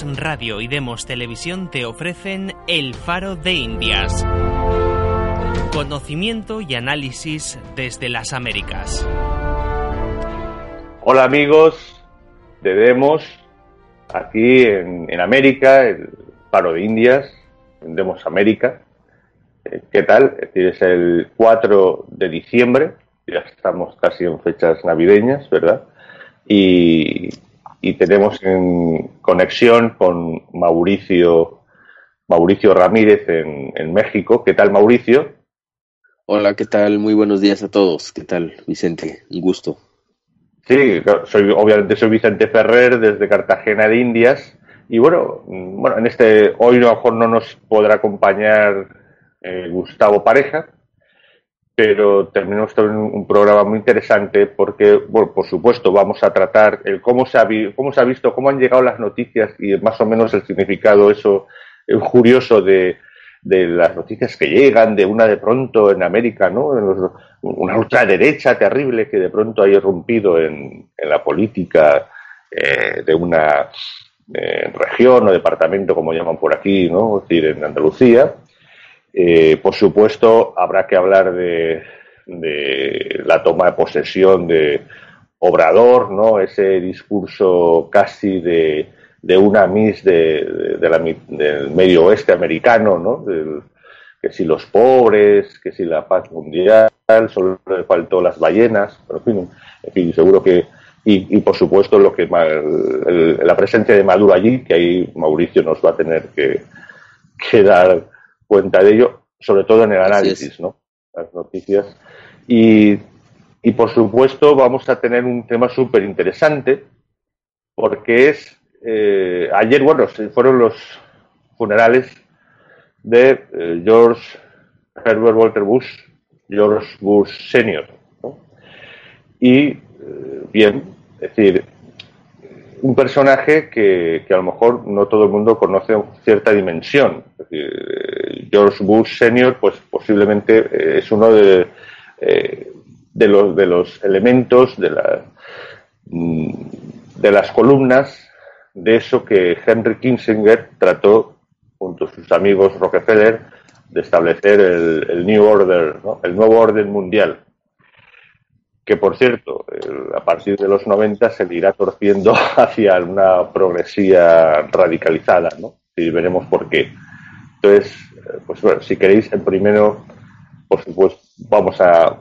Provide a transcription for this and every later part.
Radio y Demos Televisión te ofrecen El Faro de Indias. Conocimiento y análisis desde las Américas. Hola amigos de Demos, aquí en, América, el Faro de Indias, en Demos América. Eh, ¿Qué tal? Es el 4 de diciembre, ya estamos casi en fechas navideñas, ¿verdad? Y, y tenemos en conexión con Mauricio, Mauricio Ramírez en, en, México. ¿Qué tal, Mauricio? Hola, ¿qué tal? Muy buenos días a todos. ¿Qué tal, Vicente? Un gusto. Sí, soy, obviamente soy Vicente Ferrer desde Cartagena de Indias. Y bueno, bueno, en este, hoy a lo mejor no nos podrá acompañar eh, Gustavo Pareja, pero terminamos un, un programa muy interesante porque, bueno, por supuesto, vamos a tratar el cómo se ha, cómo se ha visto, cómo han llegado las noticias y más o menos el significado eso curioso de, de las noticias que llegan, de una de pronto en América, ¿no? una ultraderecha terrible que de pronto ha irrumpido en, en la política eh, de una eh, región o departamento, como llaman por aquí, ¿no? Es decir, en Andalucía eh, por supuesto, habrá que hablar de, la toma de posesión de Obrador, ¿no? Ese discurso casi de, de una Miss de, del medio oeste americano, ¿no? que si los pobres, que si la paz mundial, solo le faltó las ballenas, pero en fin, seguro que y, por supuesto lo que la presencia de Maduro allí, que ahí Mauricio nos va a tener que, que dar cuenta de ello, sobre todo en el análisis, ¿no? Las noticias. Y, y por supuesto vamos a tener un tema súper interesante porque es, eh, ayer, bueno, fueron los funerales de eh, George Herbert Walter Bush, George Bush Senior. ¿no? Y, eh, bien, es decir, un personaje que, que, a lo mejor no todo el mundo conoce cierta dimensión. Es decir, George Bush Senior, pues posiblemente eh, es uno de, eh, de, los, de los elementos mm, de las columnas de eso que Henry Kissinger trató junto a sus amigos Rockefeller de establecer el, New Order, el nuevo orden mundial, que por cierto, a partir de los 90 se irá torciendo hacia una progresía radicalizada, ¿no? Y veremos por qué. Entonces, pues bueno, si queréis, en primero, por supuesto, vamos a,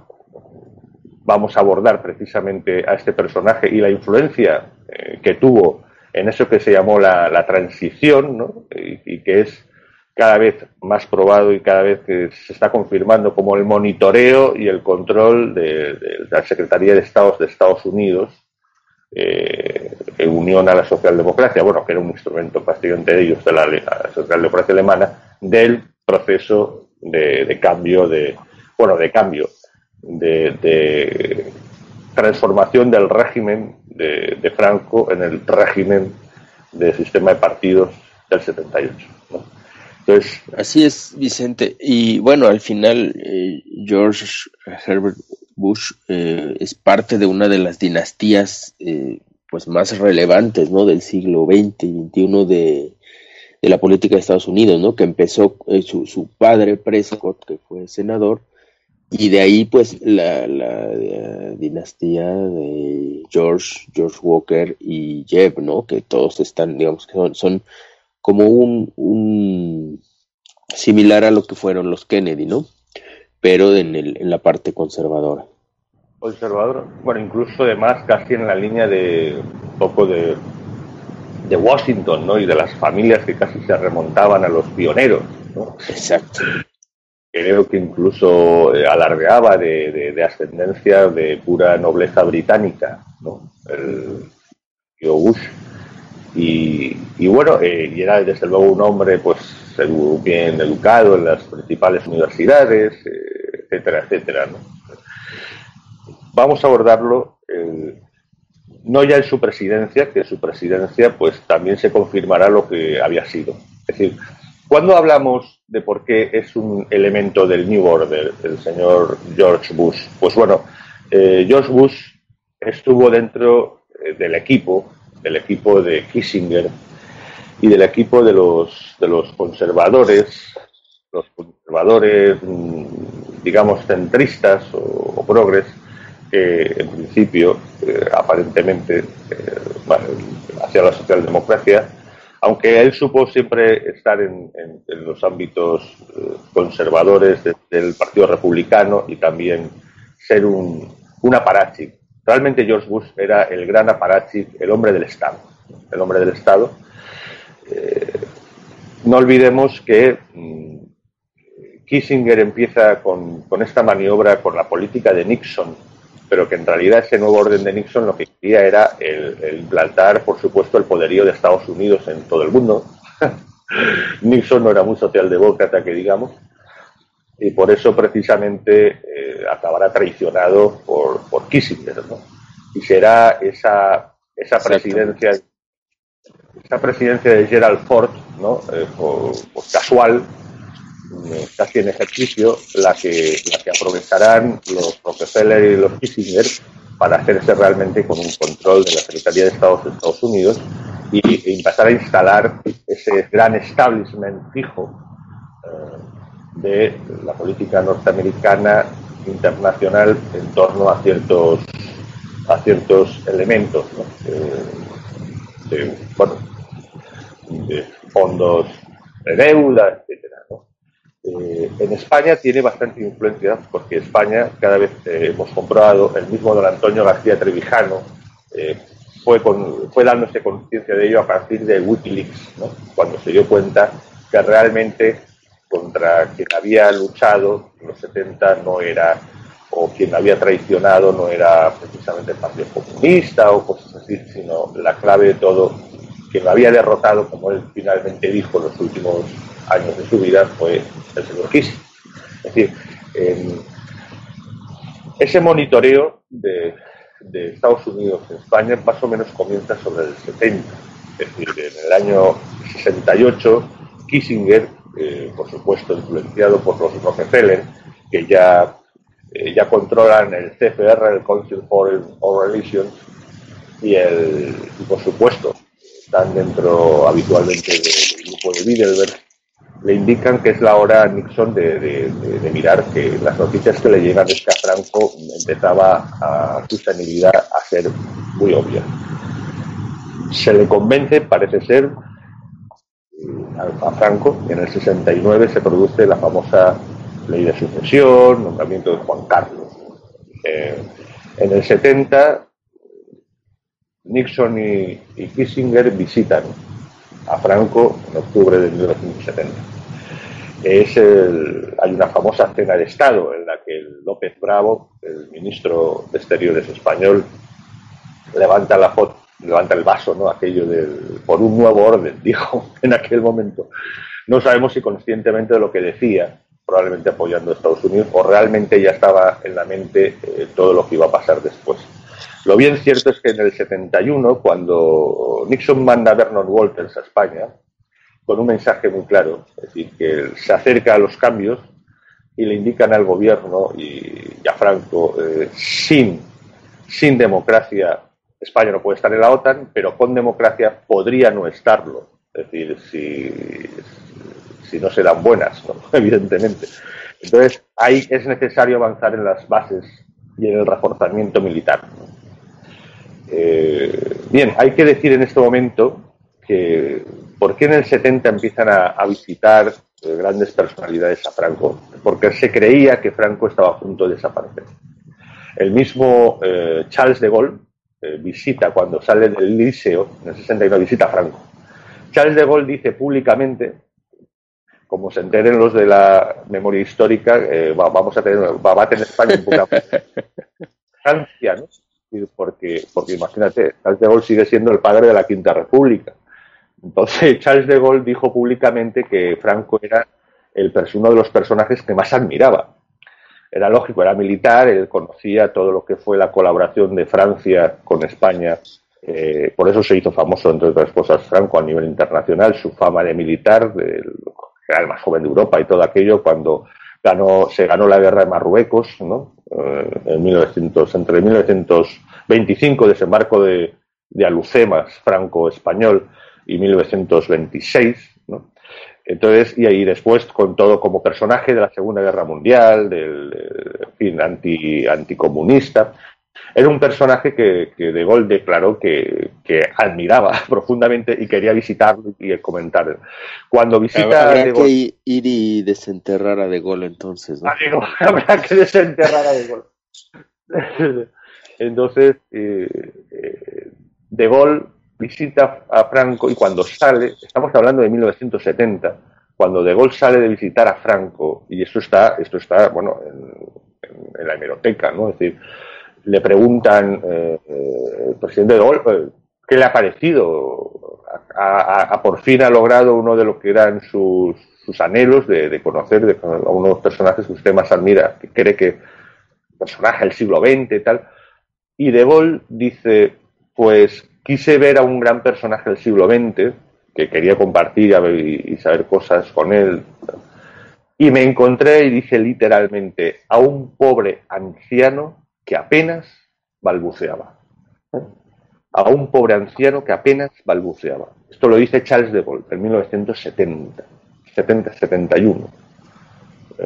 vamos a abordar precisamente a este personaje y la influencia eh, que tuvo en eso que se llamó la, transición, ¿no? y, que es cada vez más probado y cada vez que se está confirmando como el monitoreo y el control de, la Secretaría de Estados de Estados Unidos eh, en unión a la socialdemocracia, bueno, que era un instrumento prácticamente de ellos, de la, la socialdemocracia alemana, del proceso de, cambio, de, bueno, de cambio, de, transformación del régimen de, Franco en el régimen del sistema de partidos del 78. Entonces, Así es, Vicente. Y bueno, al final, eh, George Herbert Bush eh, es parte de una de las dinastías eh, pues más relevantes ¿no? del siglo XX y XXI de, de la política de Estados Unidos, ¿no? Que empezó eh, su, su, padre Prescott, que fue senador, y de ahí pues la, la, eh, dinastía de George, George Walker y Jeb, ¿no? Que todos están, digamos que son, son como un, un similar a lo que fueron los Kennedy, ¿no? Pero en, el, en la parte conservadora. Conservador, bueno, incluso además casi en la línea de un poco de de Washington, ¿no? Y de las familias que casi se remontaban a los pioneros, ¿no? Exacto. Creo que incluso eh, alardeaba de, de, ascendencia de pura nobleza británica, ¿no? El tío Bush. Y, y bueno, eh, y era desde luego un hombre, pues, bien educado en las principales universidades, eh, etcétera, etcétera, ¿no? Vamos a abordarlo no ya en su presidencia, que su presidencia pues también se confirmará lo que había sido. Es decir, cuando hablamos de por qué es un elemento del New Order el señor George Bush, pues bueno, eh, George Bush estuvo dentro eh, del equipo, del equipo de Kissinger, y del equipo de los, de los conservadores, los conservadores, mm, digamos, centristas o, progres, que en principio, eh, aparentemente, eh, hacia la socialdemocracia, aunque él supo siempre estar en, los ámbitos eh, conservadores del Partido Republicano y también ser un, un aparachic. Realmente George Bush era el gran aparachic, el hombre del Estado. El hombre del Estado. No olvidemos que mm, Kissinger empieza con, esta maniobra, con la política de Nixon, pero que en realidad ese nuevo orden de Nixon lo que quería era el, implantar, por supuesto, el poderío de Estados Unidos en todo el mundo. Nixon no era muy socialdemócrata, que digamos, y por eso precisamente eh, acabará traicionado por, por Kissinger, ¿no? Y será esa, esa presidencia esa presidencia de Gerald Ford, ¿no? Eh, casual, casi en ejercicio, la que, la que aprovecharán los Rockefeller y los Kissinger para hacerse realmente con un control de la Secretaría de Estado de Estados Unidos y, empezar a instalar ese gran establishment fijo eh, de la política norteamericana internacional en torno a ciertos a ciertos elementos de, de fondos de deuda, etcétera. Eh, en España tiene bastante influencia porque España, cada vez eh, hemos comprobado, el mismo don Antonio García Trevijano eh, fue, con, fue dándose conciencia de ello a partir de Wikileaks, cuando se dio cuenta que realmente contra quien había luchado en los 70 no era, o quien había traicionado no era precisamente el Partido Comunista o cosas así, sino la clave de todo, quien lo había derrotado, como él finalmente dijo en los últimos años de su vida, fue el señor Kiss. Es decir, ese monitoreo de, Estados Unidos en España más o menos comienza sobre el 70. Es decir, en el año 68, Kissinger, eh, por supuesto influenciado por los Rockefeller, que ya, eh, ya controlan el CFR, el Council for Relations, y, el, y por supuesto están dentro habitualmente del grupo de Bilderberg, le indican que es la hora a Nixon de, mirar que las noticias que le llegan es que a Franco empezaba a su senilidad a ser muy obvia. Se le convence, parece ser, a, Franco, y en el 69 se produce la famosa ley de sucesión, nombramiento de Juan Carlos. Eh, en el 70, Nixon y Kissinger visitan a Franco en octubre de 1970 es hay una famosa cena de Estado en la que López Bravo, el ministro de Exteriores español, levanta la foto, levanta el vaso, ¿no? Aquello del por un nuevo orden, dijo en aquel momento. No sabemos si conscientemente de lo que decía, probablemente apoyando a Estados Unidos, o realmente ya estaba en la mente eh, todo lo que iba a pasar después. Lo bien cierto es que en el 71, cuando Nixon manda a Vernon Walters a España, con un mensaje muy claro, es decir, que se acerca a los cambios y le indican al gobierno y, a Franco, eh, sin, sin democracia España no puede estar en la OTAN, pero con democracia podría no estarlo. Es decir, si, si no se dan buenas, evidentemente. Entonces, ahí es necesario avanzar en las bases y en el reforzamiento militar. Eh, bien, hay que decir en este momento que ¿Por qué en el 70 empiezan a, visitar eh, grandes personalidades a Franco? Porque se creía que Franco estaba a punto de desaparecer. El mismo eh, Charles de Gaulle visita, cuando sale del liceo, en el 69 visita a Franco. Charles de Gaulle dice públicamente, como se enteren los de la memoria histórica, vamos a tener, va, a tener España un Francia, ¿no? Porque, porque imagínate, Charles de Gaulle sigue siendo el padre de la Quinta República entonces Charles de Gaulle dijo públicamente que Franco era el, uno de los personajes que más admiraba. Era lógico, era militar, él conocía todo lo que fue la colaboración de Francia con España. Eh, por eso se hizo famoso, entre otras cosas, Franco a nivel internacional, su fama de militar, era el más joven de Europa y todo aquello, cuando ganó, se ganó la guerra de Marruecos. Eh, en 1900, entre 1925, desembarco de, de Alucemas franco-español, y 1926, ¿no? Entonces, y ahí después con todo como personaje de la Segunda Guerra Mundial, del en fin, anti, anticomunista. Era un personaje que, que De Gaulle declaró que, que, admiraba profundamente y quería visitarlo y comentar. Cuando visita Habrá De Gaulle, que ir y desenterrar a De Gaulle entonces. ¿no? Habrá que desenterrar a De Gaulle. Entonces, eh, eh, De Gaulle visita a Franco y cuando sale, estamos hablando de 1970, cuando De Gaulle sale de visitar a Franco, y esto está, esto está bueno, en, en, la hemeroteca, ¿no? Es decir, le preguntan, eh, el presidente De Gaulle, eh, ¿qué le ha parecido? A, por fin ha logrado uno de lo que eran sus, sus anhelos de, conocer a uno de los personajes que usted más admira, que cree que personaje del siglo XX y tal. Y De Gaulle dice, pues quise ver a un gran personaje del siglo XX, que quería compartir y, saber cosas con él. Y me encontré y dije literalmente a un pobre anciano que apenas balbuceaba. A un pobre anciano que apenas balbuceaba. Esto lo dice Charles de Gaulle en 1970, 70, 71. Eh,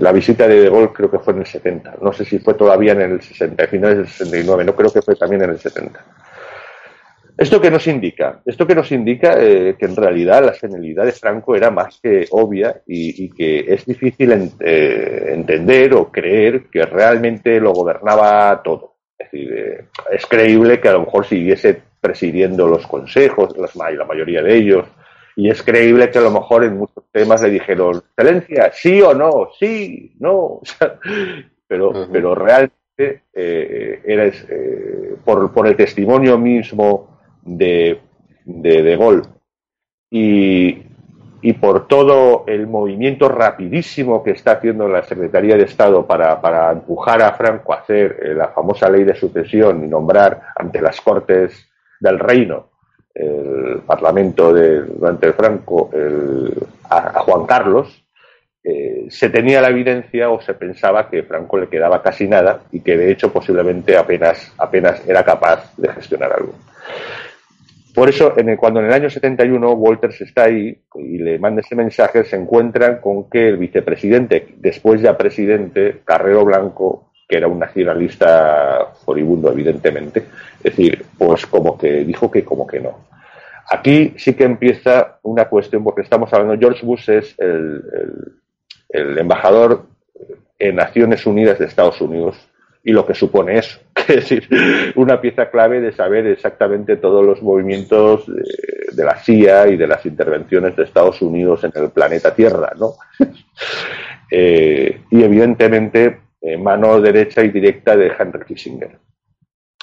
la visita de De Gaulle creo que fue en el 70. No sé si fue todavía en el 60, finales del 69. No creo que fue también en el 70. ¿Esto qué nos indica? Esto que nos indica eh, que en realidad la senilidad de Franco era más que obvia y, y que es difícil en, eh, entender o creer que realmente lo gobernaba todo. Es decir, eh, es creíble que a lo mejor siguiese presidiendo los consejos, las, la mayoría de ellos, y es creíble que a lo mejor en muchos temas le dijeron, excelencia, sí o no, sí, no, pero, uh -huh. pero realmente era por, por el testimonio mismo de, de, Gaulle y, y, por todo el movimiento rapidísimo que está haciendo la Secretaría de Estado para, para empujar a Franco a hacer eh, la famosa ley de sucesión y nombrar ante las Cortes del Reino el Parlamento de, durante el Franco a, Juan Carlos, eh, se tenía la evidencia o se pensaba que Franco le quedaba casi nada y que de hecho posiblemente apenas, apenas era capaz de gestionar algo. Por eso, en el, cuando en el año 71 Walters está ahí y le manda ese mensaje, se encuentran con que el vicepresidente, después ya presidente, Carrero Blanco, que era un nacionalista furibundo, evidentemente, es decir, pues como que dijo que como que no. Aquí sí que empieza una cuestión, porque estamos hablando, George Bush es el, el, el embajador en Naciones Unidas de Estados Unidos y lo que supone eso. Es decir, una pieza clave de saber exactamente todos los movimientos de, la CIA y de las intervenciones de Estados Unidos en el planeta Tierra, ¿no? eh, y evidentemente, eh, mano derecha y directa de Henry Kissinger.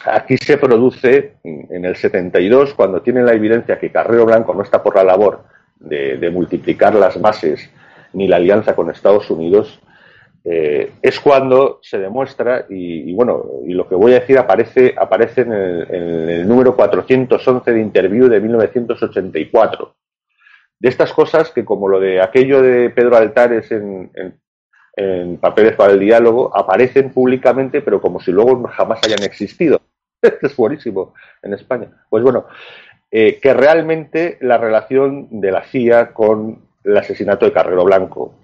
Aquí se produce en el 72, cuando tienen la evidencia que Carrero Blanco no está por la labor de multiplicar las bases ni la alianza con Estados Unidos, eh, es cuando se demuestra, y, bueno, y lo que voy a decir aparece, aparece en, el, en el número 411 de Interview de 1984. De estas cosas que, como lo de aquello de Pedro Altares en, en, en Papeles para el Diálogo, aparecen públicamente, pero como si luego jamás hayan existido. es buenísimo en España. Pues bueno, eh, que realmente la relación de la CIA con el asesinato de Carrero Blanco,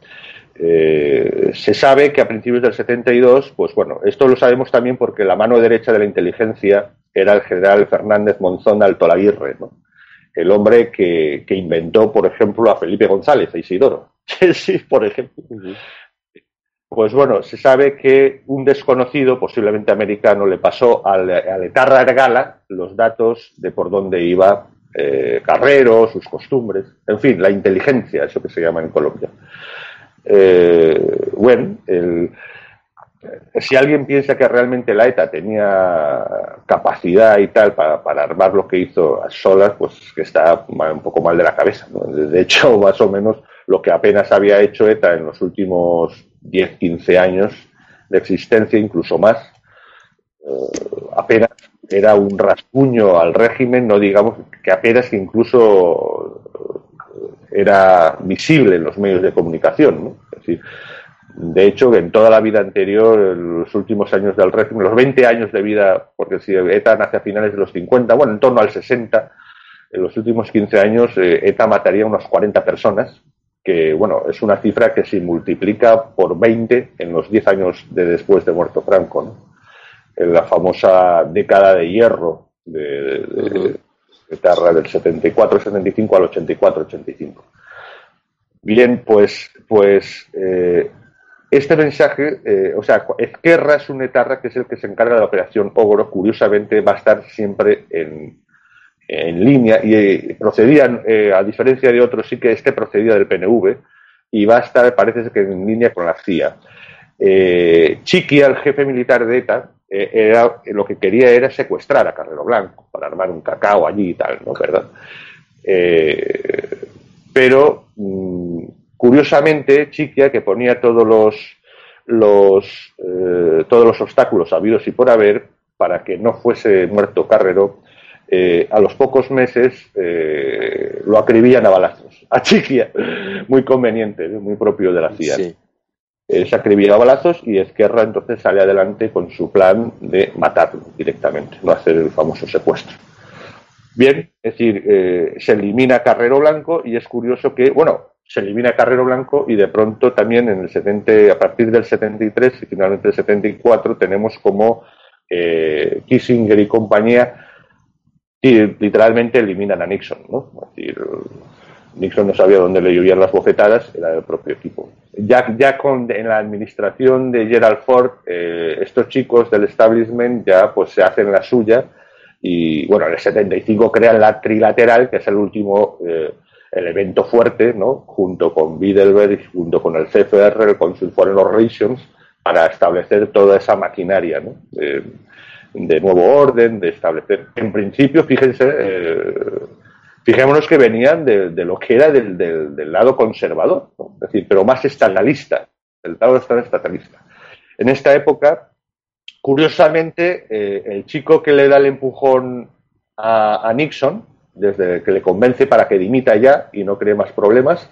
eh, se sabe que a principios del 72, pues bueno, esto lo sabemos también porque la mano derecha de la inteligencia era el general Fernández Monzón Altolaguirre, ¿no? el hombre que, que, inventó, por ejemplo, a Felipe González, a Isidoro. sí, por ejemplo. Pues bueno, se sabe que un desconocido, posiblemente americano, le pasó al, al Etarra Gala los datos de por dónde iba eh, Carrero, sus costumbres, en fin, la inteligencia, eso que se llama en Colombia eh, bueno, el, si alguien piensa que realmente la ETA tenía capacidad y tal para, para, armar lo que hizo a solas, pues que está un poco mal de la cabeza. De hecho, más o menos lo que apenas había hecho ETA en los últimos 10, 15 años de existencia, incluso más, eh, apenas era un rasguño al régimen, no digamos que apenas incluso era visible en los medios de comunicación. Es decir, de hecho, en toda la vida anterior, en los últimos años del régimen, los 20 años de vida, porque si ETA nace a finales de los 50, bueno, en torno al 60, en los últimos 15 años eh, ETA mataría unas 40 personas, que bueno, es una cifra que se multiplica por 20 en los 10 años de después de muerto Franco, en la famosa década de hierro de, del 74-75 al 84-85. Bien, pues, pues eh, este mensaje, eh, o sea, Ezquerra es un etarra que es el que se encarga de la operación Ogro, curiosamente va a estar siempre en, en línea y eh, procedían, eh, a diferencia de otros, sí que este procedía del PNV y va a estar, parece que en línea con la CIA. Eh, Chiqui, el jefe militar de ETA, era, lo que quería era secuestrar a Carrero Blanco para armar un cacao allí y tal, ¿no? ¿Verdad? pero, mm, curiosamente, Chiquia, que ponía todos los, todos los obstáculos habidos y por haber para que no fuese muerto Carrero, eh, a los pocos meses eh, lo acribillan a balazos. A Chiquia, muy conveniente, muy propio de la CIA. Se acribilla a balazos y Esquerra entonces sale adelante con su plan de matarlo directamente, no hacer el famoso secuestro. Bien, es decir, eh, se elimina Carrero Blanco y es curioso que, bueno, se elimina Carrero Blanco y de pronto también en el 70, a partir del 73 y finalmente el 74 tenemos como Kissinger y compañía literalmente eliminan a Nixon, ¿no? Es decir, Nixon no sabía dónde le llovían las bofetadas, era el propio equipo. Ya, ya con, en la administración de Gerald Ford, eh, estos chicos del establishment ya pues se hacen la suya y bueno, en el 75 crean la trilateral, que es el último eh, elemento fuerte, ¿no? Junto con Bidelberg y junto con el CFR, el Council Foreign Relations, para establecer toda esa maquinaria, ¿no? De nuevo orden, de establecer. En principio, fíjense, eh, fijémonos que venían de, lo que era del, del, lado conservador, es decir, pero más estatalista, el lado estatalista. En esta época, curiosamente, eh, el chico que le da el empujón a, a, Nixon, desde que le convence para que dimita ya y no cree más problemas,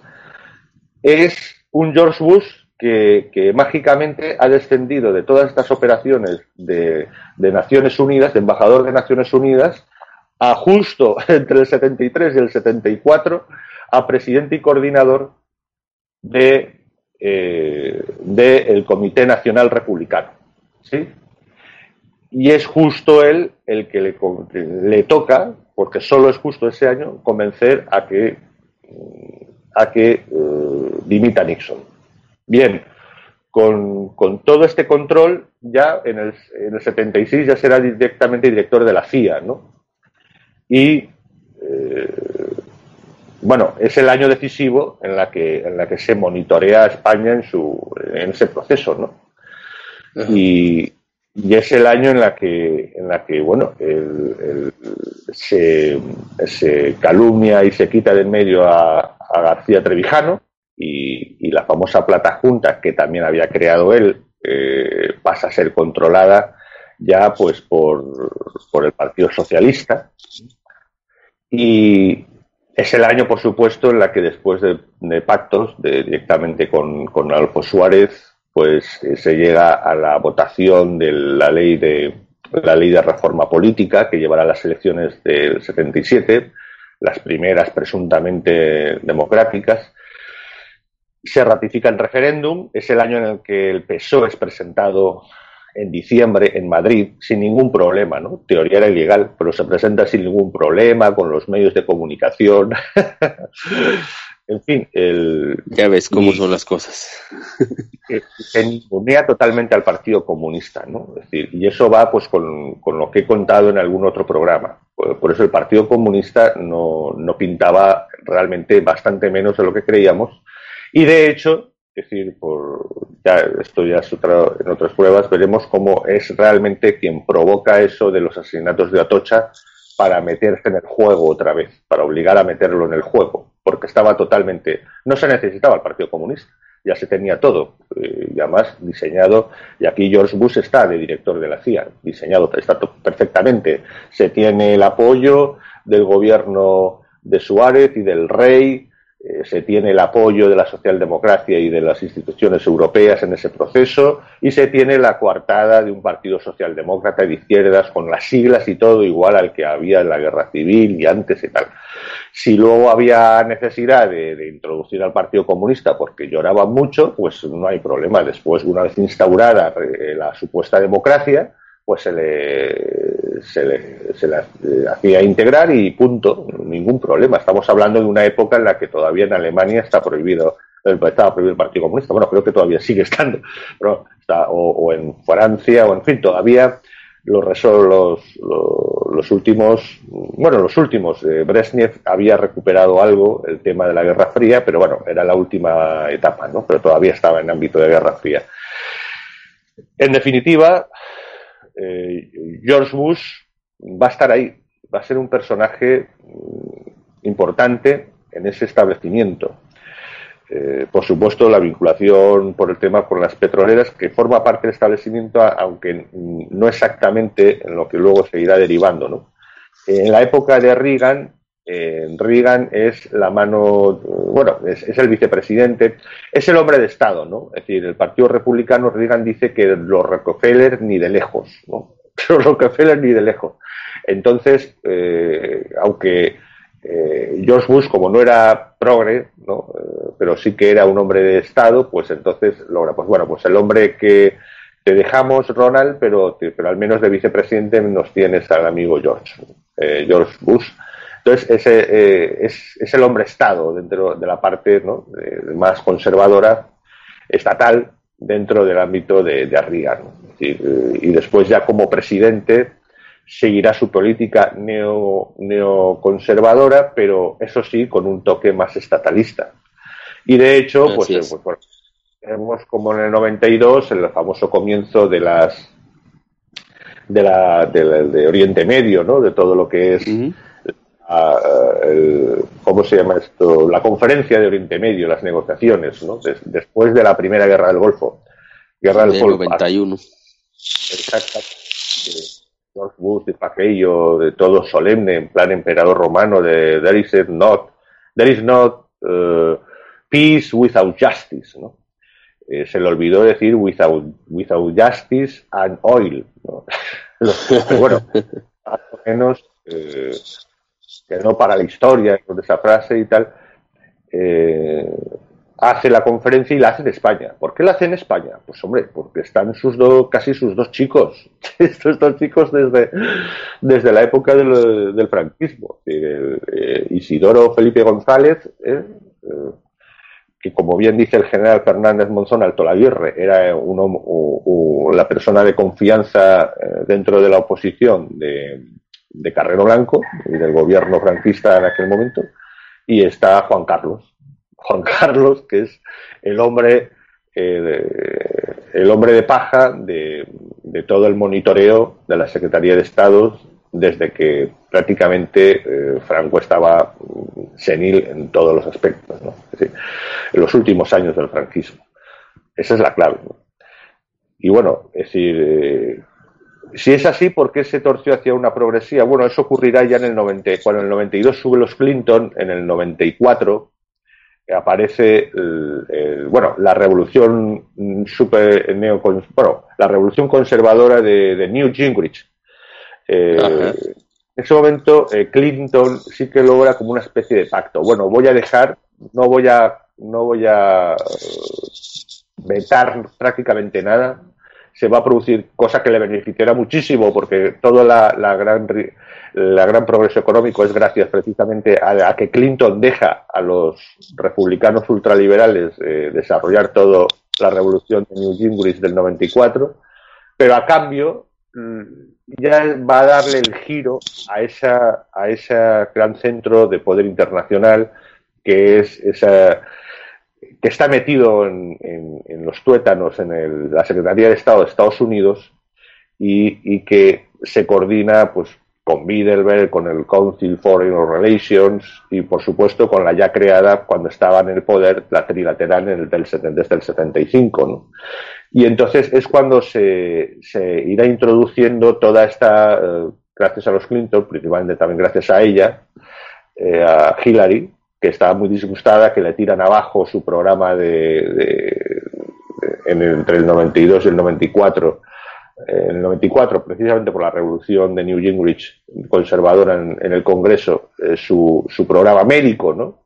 es un George Bush que, mágicamente ha descendido de todas estas operaciones de, Naciones Unidas, de embajador de Naciones Unidas, a justo entre el 73 y el 74 a presidente y coordinador de, eh, el Comité Nacional Republicano. ¿sí? Y es justo él el que le, le, toca, porque solo es justo ese año, convencer a que, a que eh, dimita Nixon. Bien, con, todo este control, ya en el, en el, 76 ya será directamente director de la CIA, ¿no? Y eh, bueno, es el año decisivo en la que, en la que se monitorea a España en, su, en ese proceso, ¿no? Y, es el año en la que, en la que bueno, se, calumnia y se quita de en medio a García Trevijano y, la famosa plata junta que también había creado él eh, pasa a ser controlada ya pues por, el Partido Socialista. Y es el año por supuesto en la que después de, pactos de, directamente con, con Suárez pues eh, se llega a la votación de la ley de la ley de reforma política que llevará a las elecciones del 77 las primeras presuntamente democráticas. Se ratifica el referéndum, es el año en el que el PSOE es presentado en diciembre en Madrid sin ningún problema, ¿no? Teoría era ilegal, pero se presenta sin ningún problema con los medios de comunicación. en fin, el... Ya ves cómo son las cosas. se ningunea totalmente al Partido Comunista, ¿no? Es decir, y eso va pues con, con lo que he contado en algún otro programa. Por, eso el Partido Comunista no, no pintaba realmente bastante menos de lo que creíamos y de hecho, es decir, por, ya, esto ya es en otras pruebas, veremos cómo es realmente quien provoca eso de los asesinatos de Atocha para meterse en el juego otra vez, para obligar a meterlo en el juego, porque estaba totalmente, no se necesitaba el Partido Comunista, ya se tenía todo, eh, y además diseñado, y aquí George Bush está de director de la CIA, diseñado, está perfectamente, se tiene el apoyo del gobierno de Suárez y del rey, eh, se tiene el apoyo de la socialdemocracia y de las instituciones europeas en ese proceso y se tiene la coartada de un partido socialdemócrata de izquierdas con las siglas y todo igual al que había en la guerra civil y antes y tal. Si luego había necesidad de, introducir al Partido Comunista porque lloraba mucho, pues no hay problema. Después, una vez instaurada eh, la supuesta democracia, pues se le, se le, se le hacía integrar y punto, ningún problema. Estamos hablando de una época en la que todavía en Alemania está prohibido estaba prohibido el Partido Comunista. Bueno, creo que todavía sigue estando, pero o, en Francia, o en fin, todavía los, los, los últimos, bueno, los últimos, eh, Brezhnev había recuperado algo el tema de la Guerra Fría, pero bueno, era la última etapa, ¿no? Pero todavía estaba en ámbito de Guerra Fría. En definitiva, eh, George Bush va a estar ahí, va a ser un personaje mm, importante en ese establecimiento. Eh, por supuesto, la vinculación por el tema con las petroleras, que forma parte del establecimiento, aunque no exactamente en lo que luego se irá derivando. ¿no? En la época de Reagan, eh, Reagan es la mano, bueno, es, el vicepresidente, es el hombre de Estado, ¿no? Es decir, el Partido Republicano, Reagan dice que los Rockefeller ni de lejos, ¿no? Los Rockefeller ni de lejos. Entonces, eh, aunque eh, George Bush, como no era progre, ¿no? Eh, pero sí que era un hombre de Estado, pues entonces logra, pues bueno, pues el hombre que te dejamos, Ronald, pero, pero al menos de vicepresidente nos tienes al amigo George, eh, George Bush entonces, ese eh, es, el hombre Estado dentro de la parte más conservadora, estatal, dentro del ámbito de, de Reagan. Eh, y después ya como presidente seguirá su política neo, neoconservadora, pero eso sí, con un toque más estatalista. Y de hecho, pues, eh, pues vemos como en el 92, el famoso comienzo de las de, la, de, Oriente Medio, ¿no? De todo lo que es ¿cómo se llama esto? La conferencia de Oriente Medio, las negociaciones, ¿no? después de la primera guerra del Golfo. Guerra del Golfo. 91. Exactamente. George Bush, de aquello, de todo solemne, en plan emperador romano, de there is not, there is not uh, peace without justice, ¿no? Eh, se le olvidó decir without, without justice and oil, ¿no? bueno, más o menos eh, que no para la historia, con esa frase y tal, eh, hace la conferencia y la hace en España. ¿Por qué la hace en España? Pues hombre, porque están sus dos, casi sus dos chicos, estos dos chicos desde, desde la época del, franquismo. Eh, Isidoro Felipe González, eh, que como bien dice el general Fernández Monzón Alto Laguirre, era uno, la persona de confianza dentro de la oposición de, de Carrero Blanco y del gobierno franquista en aquel momento, y está Juan Carlos. Juan Carlos, que es el hombre, eh, el hombre de paja de, todo el monitoreo de la Secretaría de Estado desde que prácticamente eh, Franco estaba senil en todos los aspectos, en los últimos años del franquismo. Esa es la clave. Y bueno, es decir, eh, si es así, ¿por qué se torció hacia una progresía? Bueno, eso ocurrirá ya en el 90, cuando en el 92 sube los Clinton, en el 94 aparece bueno la revolución super neo bueno la revolución conservadora de, New Gingrich. Eh, en ese momento eh, Clinton sí que logra como una especie de pacto. Bueno voy a dejar no voy a no voy a vetar prácticamente nada se va a producir, cosa que le beneficiará muchísimo, porque todo la, gran, la gran progreso económico es gracias precisamente a, que Clinton deja a los republicanos ultraliberales eh, desarrollar toda la revolución de New Gingrich del 94, pero a cambio mm, ya va a darle el giro a esa a ese gran centro de poder internacional que es esa que está metido en, los tuétanos en la Secretaría de Estado de Estados Unidos y, que se coordina pues con Bidelberg, con el Council Foreign Relations y por supuesto con la ya creada cuando estaba en el poder la trilateral en el del, desde el 75. ¿no? Y entonces es cuando se, irá introduciendo toda esta, eh, gracias a los Clinton, principalmente también gracias a ella, eh, a Hillary, que está muy disgustada, que le tiran abajo su programa de, entre el 92 y el 94 en el 94, precisamente por la revolución de New Gingrich, conservadora en, el Congreso, eh, su, su, programa médico, ¿no?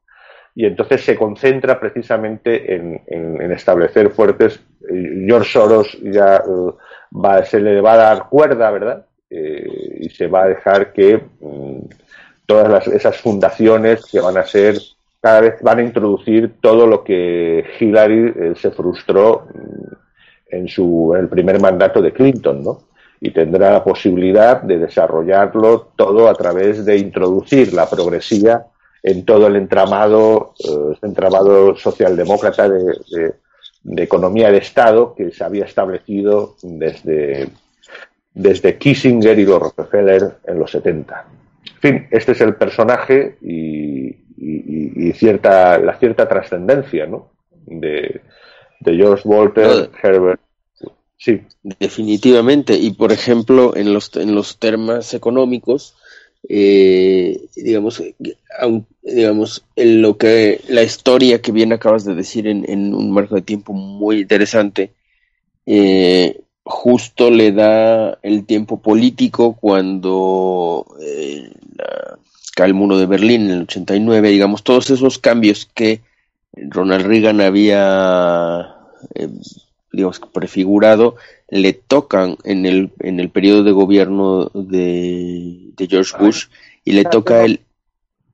Y entonces se concentra precisamente en, establecer fuertes. Eh, George Soros ya eh, va, se le va a dar cuerda, ¿verdad? y se va a dejar que mm, todas esas fundaciones que van a ser cada vez van a introducir todo lo que Hillary se frustró mm, en, su, el primer mandato de Clinton, ¿no? Y tendrá la posibilidad de desarrollarlo todo a través de introducir la progresía en todo el entramado, eh, entramado socialdemócrata de, de, economía de Estado que se había establecido desde, desde Kissinger y los Rockefeller en los 70. En fin, este es el personaje y, y, y cierta, la cierta trascendencia ¿no? de, de George Walter Herbert. Sí. Definitivamente. Y por ejemplo, en los, en los temas económicos, eh, digamos, digamos, en lo que la historia que bien acabas de decir en, un marco de tiempo muy interesante, eh, justo le da el tiempo político cuando eh, cae el muro de Berlín en el 89, digamos, todos esos cambios que Ronald Reagan había, eh, digamos, prefigurado, le tocan en el, en el periodo de gobierno de, George Bush y le toca el...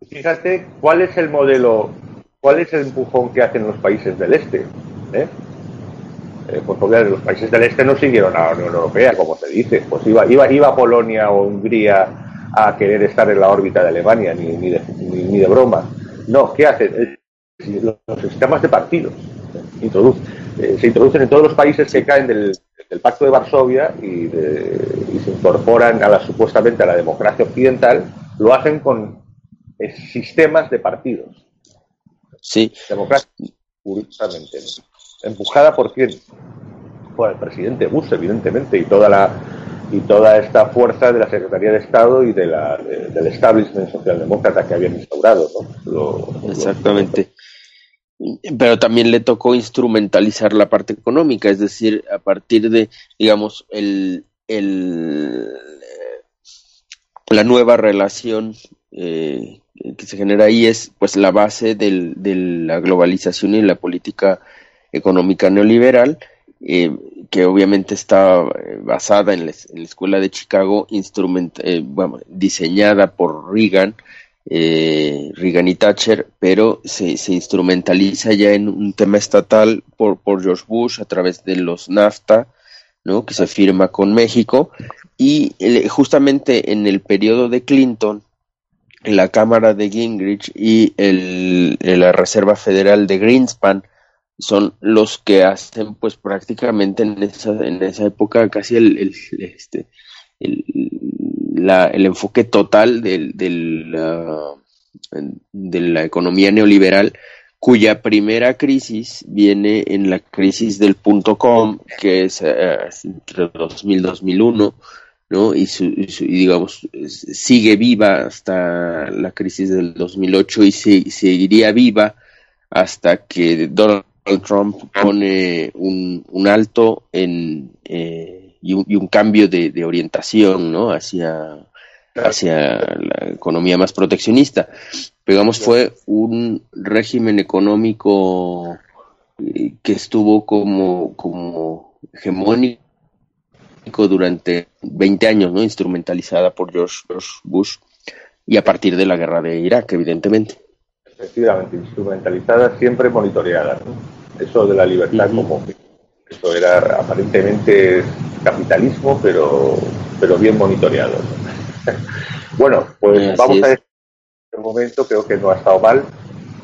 Fíjate cuál es el modelo, cuál es el empujón que hacen los países del este. ¿eh? Eh, porque los países del este no siguieron a la Unión Europea, como se dice. Pues iba, iba, iba Polonia o Hungría a querer estar en la órbita de Alemania, ni, ni, de, ni de broma. No, ¿qué hacen? los sistemas de partidos eh, se introducen en todos los países que caen del, Pacto de Varsovia y, se incorporan a la supuestamente a la democracia occidental, lo hacen con eh, sistemas de partidos. Sí. Democracia, curiosamente. ¿Empujada por quién? Por el presidente Bush, evidentemente, y toda la y toda esta fuerza de la Secretaría de Estado y de la, del establishment socialdemócrata que habían instaurado. Exactamente. Pero también le tocó instrumentalizar la parte económica, es decir, a partir de, digamos, el, el la nueva relación eh, que se genera ahí es pues la base de la globalización y la política económica neoliberal eh, que obviamente está eh, basada en la, escuela de Chicago, eh, diseñada por Reagan, Reagan y Thatcher, pero se, se, instrumentaliza ya en un tema estatal por, por George Bush a través de los NAFTA, ¿no? que se firma con México, y justamente en el periodo de Clinton, la Cámara de Gingrich y el, la Reserva Federal de Greenspan, son los que hacen pues prácticamente en esa, en esa época casi el, el este, el, la, el enfoque total del, del, de la economía neoliberal cuya primera crisis viene en la crisis del punto com que es eh, entre 2000 y 2001 ¿no? Y, digamos, sigue viva hasta la crisis del 2008 y seguiría viva hasta que Donald Trump pone un, un alto en, eh, y, un, cambio de, orientación ¿no? hacia, hacia la economía más proteccionista. Digamos, fue un régimen económico eh, que estuvo como, como hegemónico durante 20 años, ¿no? instrumentalizada por George Bush y a partir de la guerra de Irak, evidentemente efectivamente, instrumentalizada, siempre monitoreada. Eso de la libertad como eso era aparentemente capitalismo, pero, pero bien monitoreado. bueno, pues vamos a este momento, creo que no ha estado mal.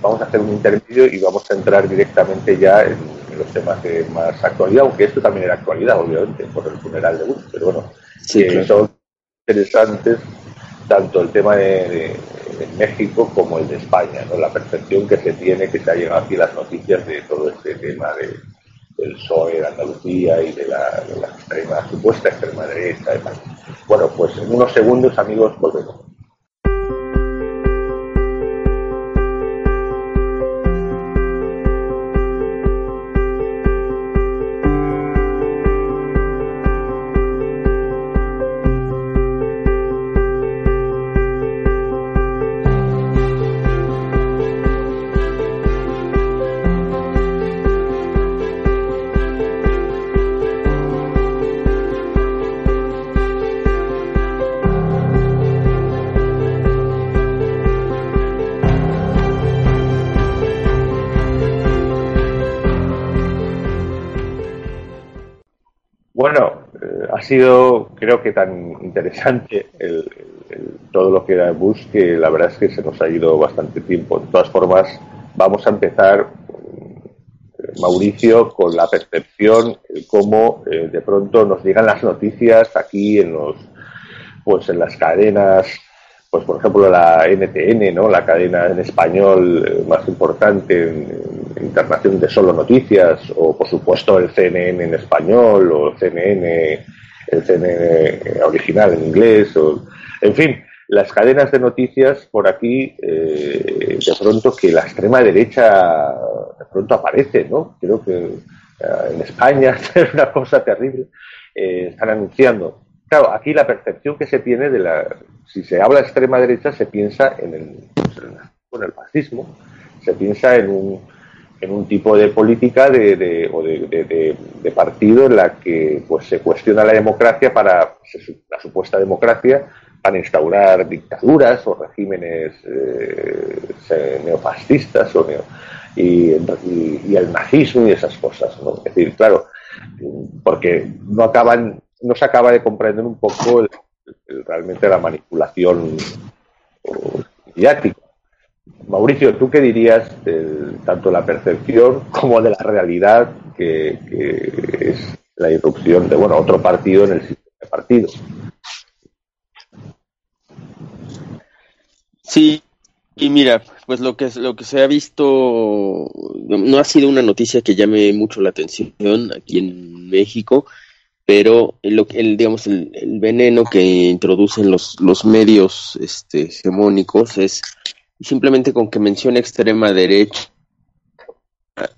Vamos a hacer un intermedio y vamos a entrar directamente ya en, los temas de más actualidad, aunque esto también era actualidad, obviamente, por el funeral de Bush, pero bueno, sí, son interesantes tanto el tema de, México como el de España, ¿no? la percepción que se tiene, que se ha llegado aquí las noticias de todo este tema de, del PSOE de Andalucía y de la, extrema, supuesta extrema derecha. Bueno, pues en unos segundos, amigos, volvemos. Sido, creo que tan interesante todo lo que era Bush que la verdad es que se nos ha ido bastante tiempo. De todas formas, vamos a empezar, eh, Mauricio, con la percepción, cómo eh, de pronto nos llegan las noticias aquí en los, pues en las cadenas pues por ejemplo la NTN, ¿no? la cadena en español eh, más importante en, internación de solo noticias, o por supuesto el CNN en español, o el CNN, el CNN original en inglés, o, en fin, las cadenas de noticias por aquí, eh, de pronto que la extrema derecha de pronto aparece, ¿no? Creo que eh, en España es una cosa terrible. están anunciando Claro, aquí la percepción que se tiene de la. Si se habla extrema derecha, se piensa en el, pues, el fascismo, se piensa en un, en un tipo de política de, o de, partido en la que pues se cuestiona la democracia para la supuesta democracia para instaurar dictaduras o regímenes eh, neofascistas o y, y, el nazismo y esas cosas. ¿no? Es decir, claro, porque no acaban no se acaba de comprender un poco realmente la manipulación mediática. Mauricio, ¿tú qué dirías de tanto la percepción como de la realidad que, es la irrupción de bueno otro partido en el sistema de partidos? Sí, y mira, pues lo que lo que se ha visto no ha sido una noticia que llame mucho la atención aquí en México pero el, el digamos el, veneno que introducen los, los medios este, hegemónicos es simplemente con que mencione extrema derecha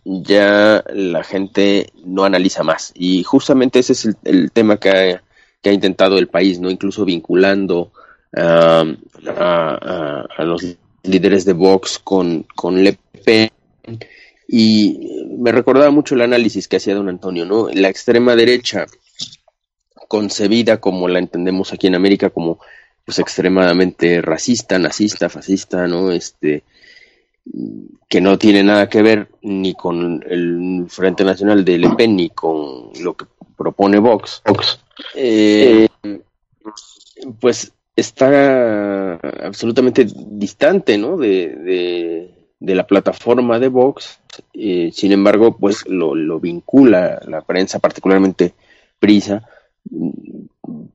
ya la gente no analiza más. Y justamente ese es el, tema que ha, que ha, intentado el país no incluso vinculando a, a, los líderes de Vox con, con Le Pen. Y me recordaba mucho el análisis que hacía don Antonio, ¿no? La extrema derecha concebida como la entendemos aquí en América como pues extremadamente racista, nazista, fascista, ¿no? Este que no tiene nada que ver ni con el Frente Nacional de Le Pen ni con lo que propone Vox. Eh, pues está absolutamente distante, ¿no? De, de, la plataforma de Vox. Eh, sin embargo, pues lo, lo vincula la prensa, particularmente Prisa,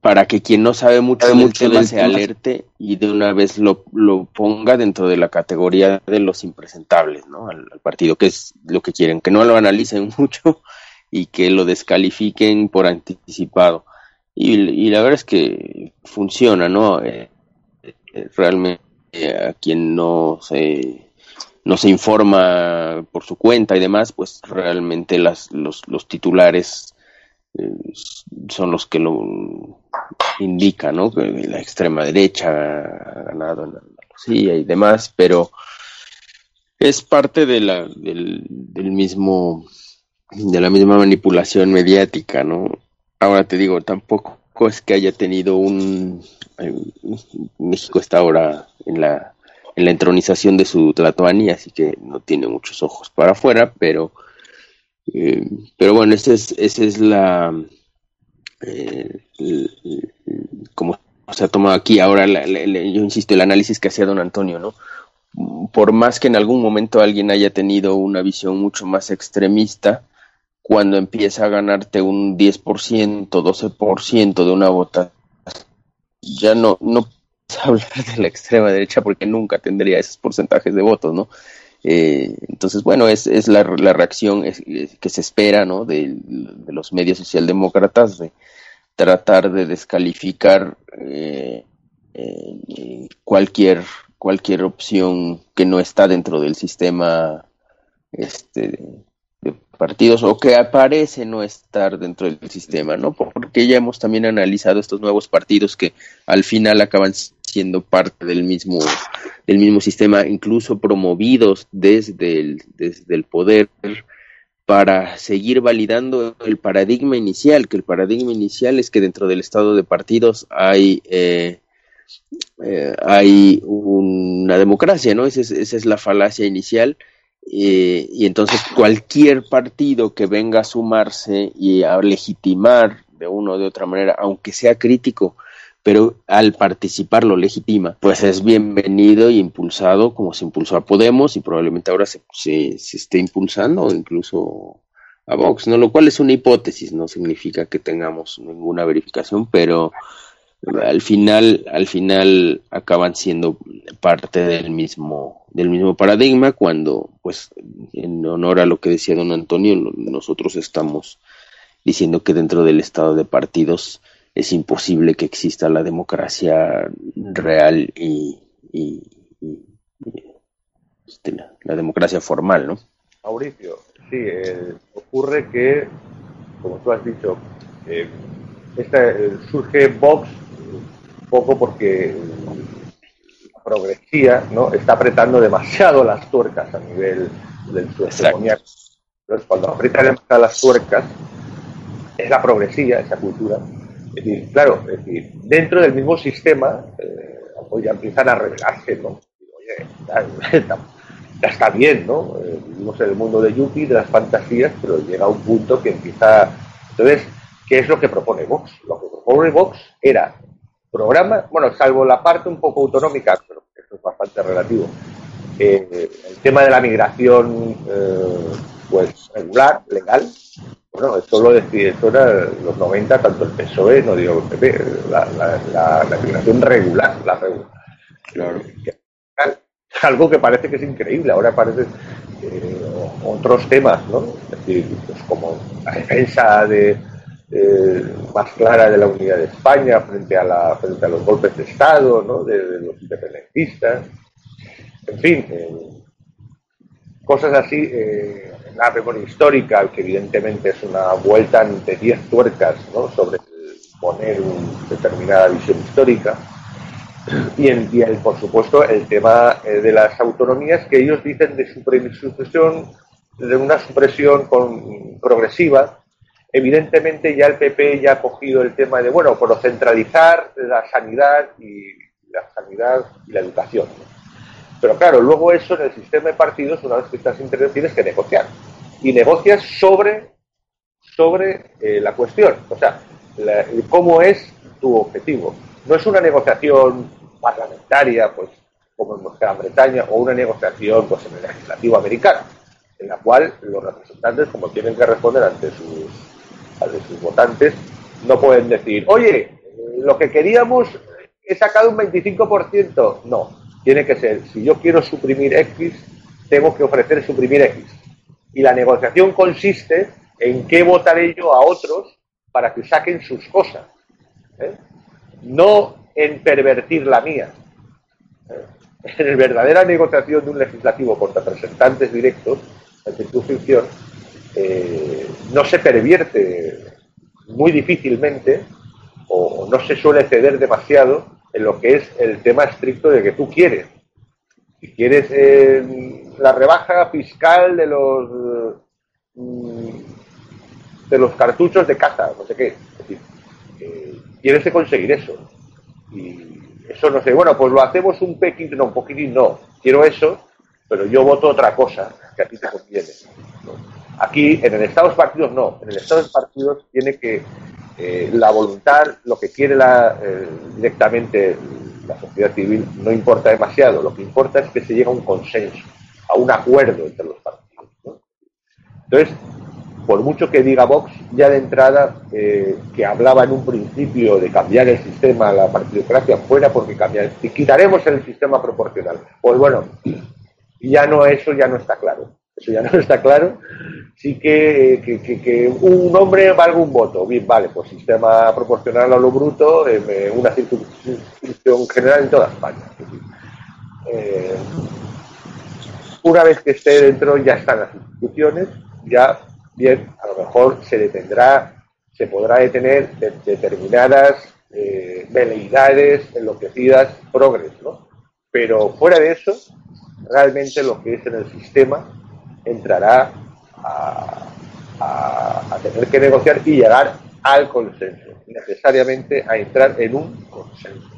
para que quien no sabe mucho del mucho tema se alerte y de una vez lo, lo, ponga dentro de la categoría de los impresentables, ¿no? Al, partido, que es lo que quieren, que no lo analicen mucho y que lo descalifiquen por anticipado. Y, la verdad es que funciona, ¿no? Eh, eh, realmente a quien no se, no se informa por su cuenta y demás, pues realmente las, los, los titulares eh, son los que lo indican, ¿no? Que la extrema derecha ha ganado en Andalucía y demás, pero es parte de la, del, mismo, de la misma manipulación mediática, ¿no? Ahora te digo, tampoco es que haya tenido un, eh, México está ahora en la, en la entronización de su Tlatoani, así que no tiene muchos ojos para afuera, pero eh, pero bueno, esa es, esa es la, eh, como se ha tomado aquí ahora, yo insisto, el análisis que hacía don Antonio, ¿no? Por más que en algún momento alguien haya tenido una visión mucho más extremista, cuando empieza a ganarte un 10%, 12% de una votación, ya no, no hablar de la extrema derecha porque nunca tendría esos porcentajes de votos, ¿no? Eh, entonces, bueno, es, es la, la reacción que se espera ¿no? de, los medios socialdemócratas de tratar de descalificar eh, eh, cualquier, cualquier opción que no está dentro del sistema este, de partidos o que aparece no estar dentro del sistema, ¿no? Porque ya hemos también analizado estos nuevos partidos que al final acaban siendo parte del mismo, del mismo sistema, incluso promovidos desde el, desde el poder para seguir validando el paradigma inicial, que el paradigma inicial es que dentro del estado de partidos hay, eh, eh, hay una democracia, ¿no? Esa es, esa es la falacia inicial. Y entonces cualquier partido que venga a sumarse y a legitimar de una o de otra manera, aunque sea crítico, pero al participar lo legitima, pues es bienvenido y impulsado como se impulsó a Podemos y probablemente ahora se, se, esté impulsando incluso a Vox, ¿no? Lo cual es una hipótesis, no significa que tengamos ninguna verificación, pero al final, al final acaban siendo parte del mismo, del mismo paradigma cuando, pues, en honor a lo que decía don Antonio, nosotros estamos diciendo que dentro del estado de partidos es imposible que exista la democracia real y, este, la, democracia formal, ¿no? Mauricio, sí, eh, ocurre que, como tú has dicho, eh, esta, eh, surge Vox poco porque la progresía ¿no? está apretando demasiado las tuercas a nivel del su. Entonces, cuando aprieta demasiado las tuercas, es la progresía, esa cultura. Es decir, claro, es decir, dentro del mismo sistema, eh, pues ya empiezan a revelarse, ¿no? Oye, ya, está bien, ¿no? Eh, vivimos en el mundo de Yuki, de las fantasías, pero llega un punto que empieza. Entonces, ¿qué es lo que propone Vox? Lo que propone Vox era programa, bueno, salvo la parte un poco autonómica, pero eso es bastante relativo, eh, el tema de la migración, eh, pues regular, legal, bueno, esto lo decide, esto era los 90, tanto el PSOE, no digo el PP, la, la, migración regular, la regular. Claro. Algo que parece que es increíble, ahora parece eh, otros temas, ¿no? Es decir, pues como la defensa de, eh, más clara de la unidad de España frente a, la, frente a los golpes de Estado ¿no? de, los independentistas. En fin, eh, cosas así eh, la memoria histórica, que evidentemente es una vuelta de 10 tuercas sobre poner una determinada visión histórica. Y, en, y el, por supuesto, el tema de las autonomías que ellos dicen de supresión, de una supresión con, progresiva, Evidentemente ya el PP ya ha cogido el tema de, bueno, por centralizar la sanidad y la sanidad y la educación. Pero claro, luego eso en el sistema de partidos, una vez que estás interno, tienes que negociar. Y negocias sobre, sobre eh, la cuestión. O sea, cómo es tu objetivo. No es una negociación parlamentaria, pues como en Gran Bretaña, o una negociación pues en el legislativo americano, en la cual los representantes, como tienen que responder ante sus de sus votantes, no pueden decir, oye, lo que queríamos he sacado un 25%. No, tiene que ser, si yo quiero suprimir X, tengo que ofrecer suprimir X. Y la negociación consiste en qué votaré yo a otros para que saquen sus cosas. ¿eh? No en pervertir la mía. ¿eh? En la verdadera negociación de un legislativo con representantes directos, en circunscripción, eh, no se pervierte muy difícilmente o no se suele ceder demasiado en lo que es el tema estricto de que tú quieres. Si quieres eh, la rebaja fiscal de los mm, de los cartuchos de caza, no sé qué. Es decir, eh, tienes que conseguir eso. Y eso no sé, bueno, pues lo hacemos un pequeño, no, un poquitín no. Quiero eso, pero yo voto otra cosa que a ti te conviene. Aquí, en el Estado de partidos, no. En el Estado de partidos tiene que eh, la voluntad, lo que quiere eh, directamente la sociedad civil, no importa demasiado. Lo que importa es que se llegue a un consenso, a un acuerdo entre los partidos. Entonces, por mucho que diga Vox, ya de entrada, eh, que hablaba en un principio de cambiar el sistema, la partidocracia fuera porque cambiar, y quitaremos el sistema proporcional. Pues bueno, ya no, eso ya no está claro. Eso ya no está claro sí que, que, un hombre valga un voto. Bien, vale, pues sistema proporcional a lo bruto, eh, una circunscripción general en toda España. Eh, una vez que esté dentro ya están las instituciones, ya bien, a lo mejor se detendrá, se podrá detener determinadas eh, veleidades enloquecidas, progres, ¿no? Pero fuera de eso, realmente lo que es en el sistema entrará a, tener que negociar y llegar al consenso, necesariamente a entrar en un consenso.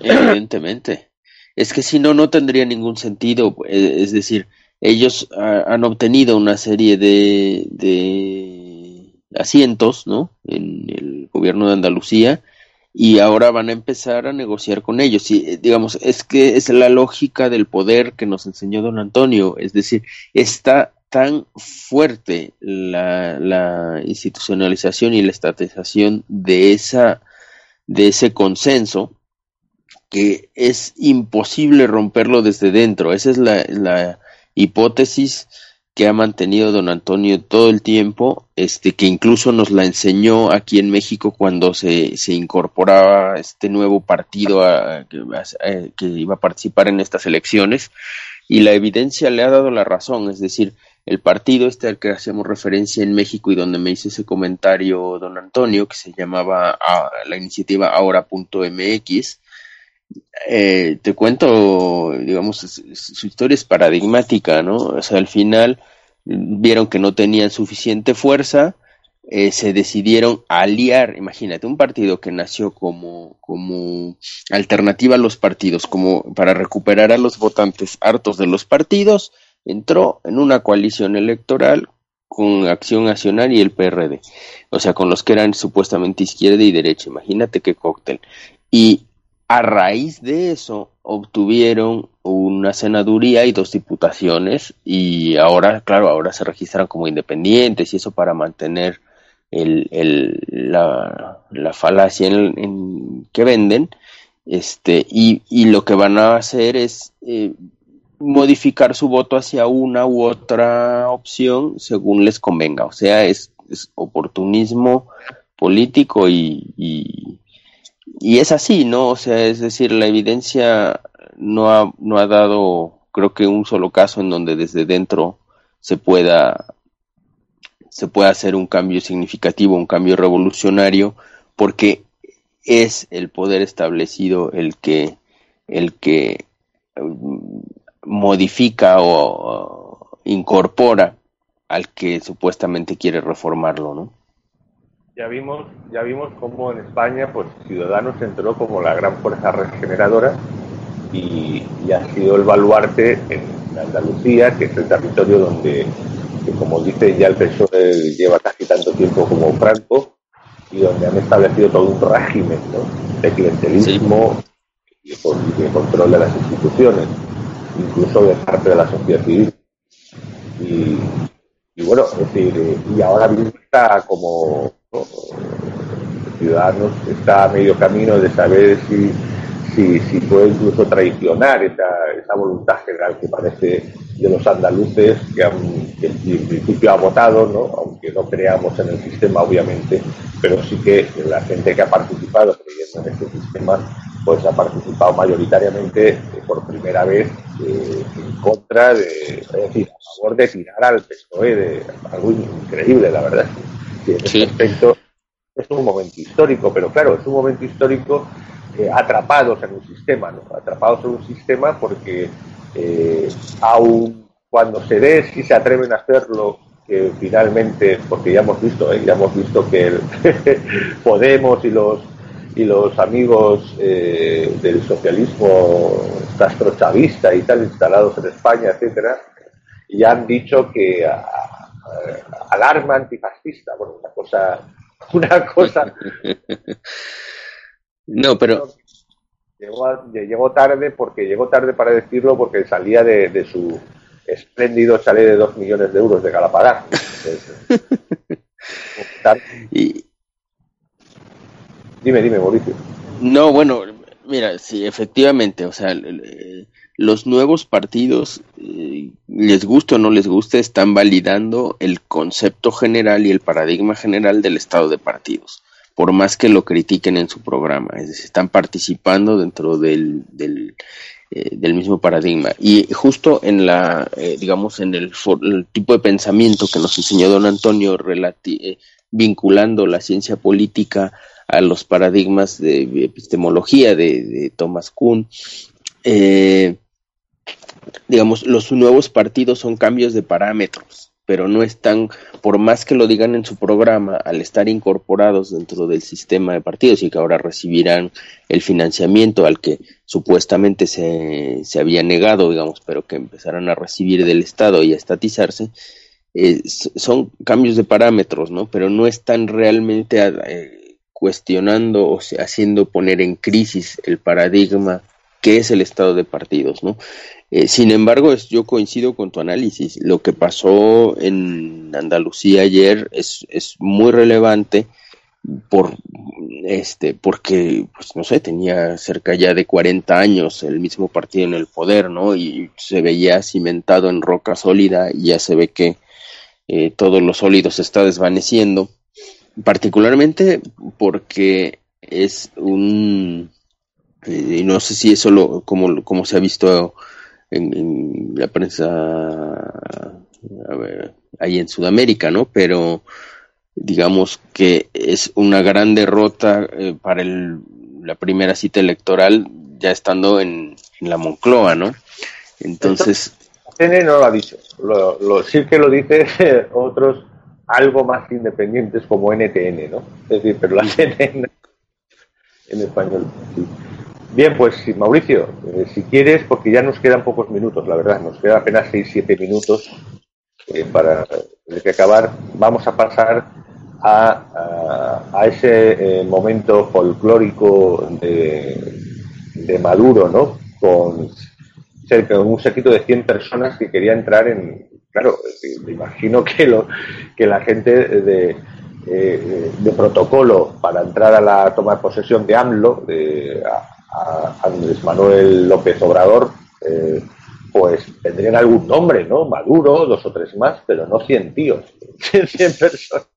Evidentemente. Es que si no, no tendría ningún sentido. Eh, es decir, ellos han obtenido una serie de, de asientos, ¿no? En el gobierno de Andalucía y ahora van a empezar a negociar con ellos. Y eh, digamos, es que es la lógica del poder que nos enseñó don Antonio, es decir, está tan fuerte la, la institucionalización y la estatización de esa de ese consenso que es imposible romperlo desde dentro. Esa es la, la hipótesis que ha mantenido don Antonio todo el tiempo, este, que incluso nos la enseñó aquí en México cuando se, se incorporaba este nuevo partido que, que, iba a participar en estas elecciones, y la evidencia le ha dado la razón, es decir, el partido este al que hacemos referencia en México y donde me hizo ese comentario don Antonio, que se llamaba ah, la iniciativa ahora.mx, eh, te cuento, digamos, su historia es paradigmática, ¿no? O sea, al final vieron que no tenían suficiente fuerza, eh, se decidieron aliar, imagínate, un partido que nació como, como alternativa a los partidos, como para recuperar a los votantes hartos de los partidos, entró en una coalición electoral con Acción Nacional y el PRD, o sea, con los que eran supuestamente izquierda y derecha, imagínate qué cóctel. Y a raíz de eso obtuvieron una senaduría y dos diputaciones y ahora, claro, ahora se registran como independientes y eso para mantener el, el, la, la, falacia en, que venden. Este, y, y, lo que van a hacer es eh, modificar su voto hacia una u otra opción según les convenga. O sea, es, es oportunismo político y, y es así, ¿no? O sea, es decir, la evidencia no ha, no ha dado, creo que un solo caso en donde desde dentro se pueda, se pueda hacer un cambio significativo, un cambio revolucionario, porque es el poder establecido el que, el que mm, modifica o incorpora al que supuestamente quiere reformarlo, ¿no? Ya vimos, ya vimos cómo en España, pues Ciudadanos entró como la gran fuerza regeneradora y, ha sido el baluarte en Andalucía, que es el territorio donde, como dice ya el PSOE lleva casi tanto tiempo como Franco y donde han establecido todo un régimen de clientelismo y, de, control de las instituciones, incluso de parte de la sociedad civil. Y, y bueno, es decir, y ahora está como Ciudadanos está a medio camino de saber si, si, si puede incluso traicionar esa, esa, voluntad general que parece de los andaluces que, han, en principio ha votado, ¿no? aunque no creamos en el sistema obviamente, pero sí que la gente que ha participado creyendo en este sistema pues ha participado mayoritariamente eh, por primera vez eh, en contra de, es decir, a favor de tirar al PSOE, de algo increíble, la verdad es un momento histórico, pero claro, es un momento histórico eh, atrapados en un sistema, ¿no? Atrapados en un sistema porque eh, aun cuando se ve si se atreven a hacerlo, que finalmente, porque ya hemos visto, ¿eh? ya hemos visto que el Podemos y los y los amigos eh, del socialismo castrochavista y tal instalados en España, etcétera, ya han dicho que alarma antifascista, bueno, una cosa, una cosa. no, pero llegó, tarde porque llegó tarde para decirlo porque salía de, su espléndido chalet de dos millones de euros de Galapagar. y... Dime, dime, Mauricio. No, bueno, mira, sí, efectivamente, o sea, los nuevos partidos, eh, les guste o no les guste, están validando el concepto general y el paradigma general del estado de partidos, por más que lo critiquen en su programa, es decir, están participando dentro del, del, eh, mismo paradigma. Y justo en la, eh, digamos, en el, tipo de pensamiento que nos enseñó don Antonio, vinculando la ciencia política a los paradigmas de epistemología de, Thomas Kuhn, eh, digamos, los nuevos partidos son cambios de parámetros, pero no están, por más que lo digan en su programa, al estar incorporados dentro del sistema de partidos y que ahora recibirán el financiamiento al que supuestamente se, se había negado, digamos, pero que empezarán a recibir del Estado y a estatizarse, eh, son cambios de parámetros, ¿no? Pero no están realmente eh, cuestionando o haciendo poner en crisis el paradigma que es el estado de partidos, ¿no? Eh, sin embargo, yo coincido con tu análisis. Lo que pasó en Andalucía ayer es, es muy relevante por este porque pues no sé tenía cerca ya de 40 años el mismo partido en el poder no y se veía cimentado en roca sólida y ya se ve que eh, todo lo sólido se está desvaneciendo particularmente porque es un eh, y no sé si eso lo como, como se ha visto en, la prensa ahí en Sudamérica no pero digamos que es una gran derrota eh, para el, la primera cita electoral ya estando en, la Moncloa, ¿no? Entonces... No lo ha dicho, lo, sí que lo dice otros algo más independientes como NTN, ¿no? Es decir, pero la NTN en español. Bien, pues Mauricio, eh, si quieres, porque ya nos quedan pocos minutos, la verdad, nos quedan apenas 6-7 minutos eh, para que acabar, vamos a pasar a, ese eh, momento folclórico de, Maduro, ¿no? Con cerca un séquito de 100 personas que quería entrar en. Claro, me imagino que, lo, que la gente de, eh, protocolo para entrar a la toma de posesión de AMLO, de Andrés Manuel López Obrador, eh, pues tendrían algún nombre, ¿no? Maduro, dos o tres más, pero no 100 tíos, 100 personas.